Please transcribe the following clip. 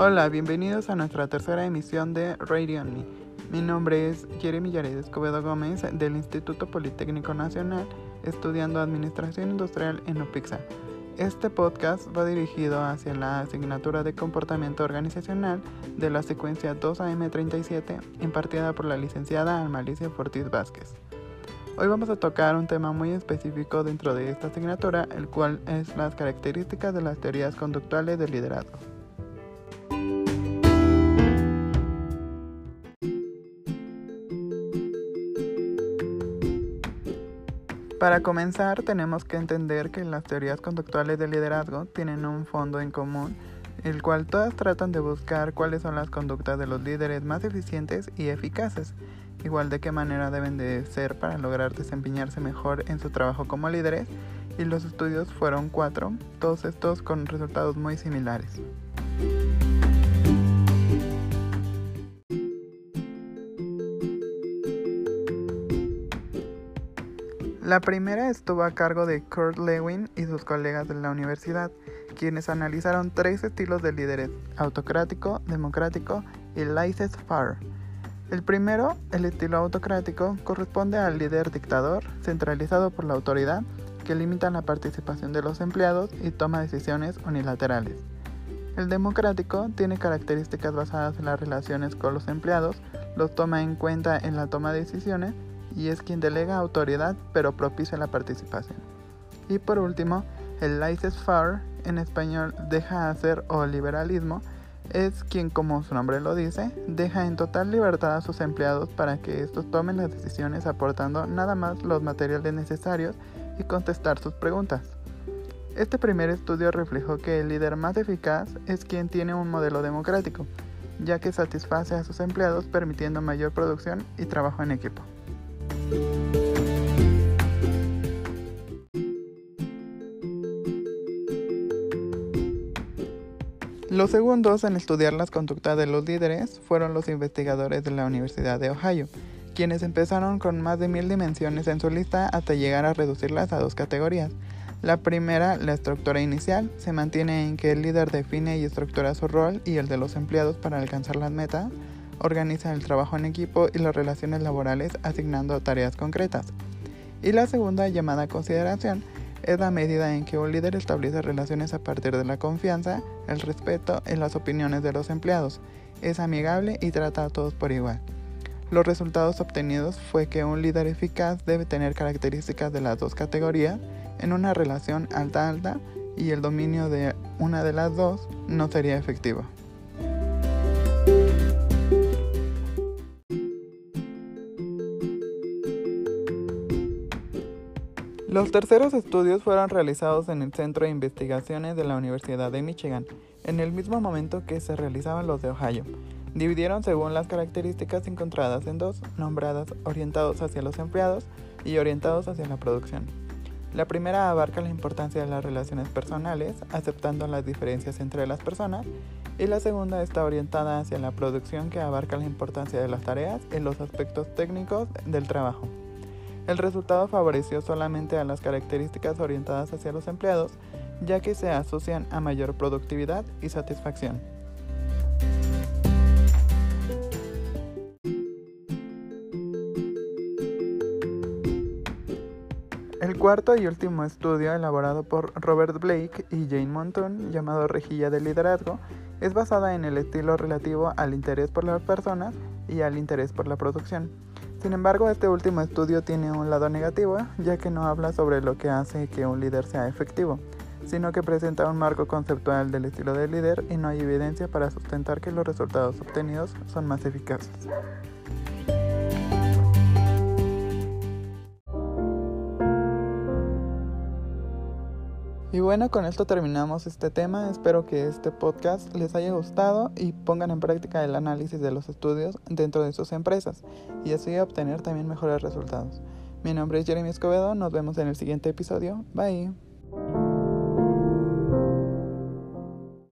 Hola, bienvenidos a nuestra tercera emisión de Radio Me. Mi nombre es Jeremy Yared Escobedo Gómez del Instituto Politécnico Nacional, estudiando Administración Industrial en UPIXA. Este podcast va dirigido hacia la asignatura de comportamiento organizacional de la secuencia 2AM37 impartida por la licenciada Almalicia Fortis Vázquez. Hoy vamos a tocar un tema muy específico dentro de esta asignatura, el cual es las características de las teorías conductuales del liderazgo. Para comenzar, tenemos que entender que las teorías conductuales del liderazgo tienen un fondo en común, el cual todas tratan de buscar cuáles son las conductas de los líderes más eficientes y eficaces, igual de qué manera deben de ser para lograr desempeñarse mejor en su trabajo como líderes, y los estudios fueron cuatro, todos estos con resultados muy similares. La primera estuvo a cargo de Kurt Lewin y sus colegas de la universidad, quienes analizaron tres estilos de líderes, autocrático, democrático y laissez-faire. El primero, el estilo autocrático, corresponde al líder dictador, centralizado por la autoridad, que limita la participación de los empleados y toma decisiones unilaterales. El democrático tiene características basadas en las relaciones con los empleados, los toma en cuenta en la toma de decisiones y es quien delega autoridad pero propicia la participación. Y por último, el laissez-faire, en español deja hacer o liberalismo, es quien, como su nombre lo dice, deja en total libertad a sus empleados para que estos tomen las decisiones aportando nada más los materiales necesarios y contestar sus preguntas. Este primer estudio reflejó que el líder más eficaz es quien tiene un modelo democrático, ya que satisface a sus empleados permitiendo mayor producción y trabajo en equipo. Los segundos en estudiar las conductas de los líderes fueron los investigadores de la Universidad de Ohio, quienes empezaron con más de mil dimensiones en su lista hasta llegar a reducirlas a dos categorías. La primera, la estructura inicial, se mantiene en que el líder define y estructura su rol y el de los empleados para alcanzar las metas organiza el trabajo en equipo y las relaciones laborales asignando tareas concretas. Y la segunda, llamada consideración, es la medida en que un líder establece relaciones a partir de la confianza, el respeto y las opiniones de los empleados. Es amigable y trata a todos por igual. Los resultados obtenidos fue que un líder eficaz debe tener características de las dos categorías en una relación alta-alta y el dominio de una de las dos no sería efectivo. Los terceros estudios fueron realizados en el Centro de Investigaciones de la Universidad de Michigan, en el mismo momento que se realizaban los de Ohio. Dividieron según las características encontradas en dos, nombradas orientados hacia los empleados y orientados hacia la producción. La primera abarca la importancia de las relaciones personales, aceptando las diferencias entre las personas, y la segunda está orientada hacia la producción que abarca la importancia de las tareas y los aspectos técnicos del trabajo. El resultado favoreció solamente a las características orientadas hacia los empleados, ya que se asocian a mayor productividad y satisfacción. El cuarto y último estudio elaborado por Robert Blake y Jane Monton, llamado Rejilla de Liderazgo, es basada en el estilo relativo al interés por las personas y al interés por la producción. Sin embargo, este último estudio tiene un lado negativo, ya que no habla sobre lo que hace que un líder sea efectivo, sino que presenta un marco conceptual del estilo de líder y no hay evidencia para sustentar que los resultados obtenidos son más eficaces. Y bueno, con esto terminamos este tema. Espero que este podcast les haya gustado y pongan en práctica el análisis de los estudios dentro de sus empresas y así obtener también mejores resultados. Mi nombre es Jeremy Escobedo, nos vemos en el siguiente episodio. Bye.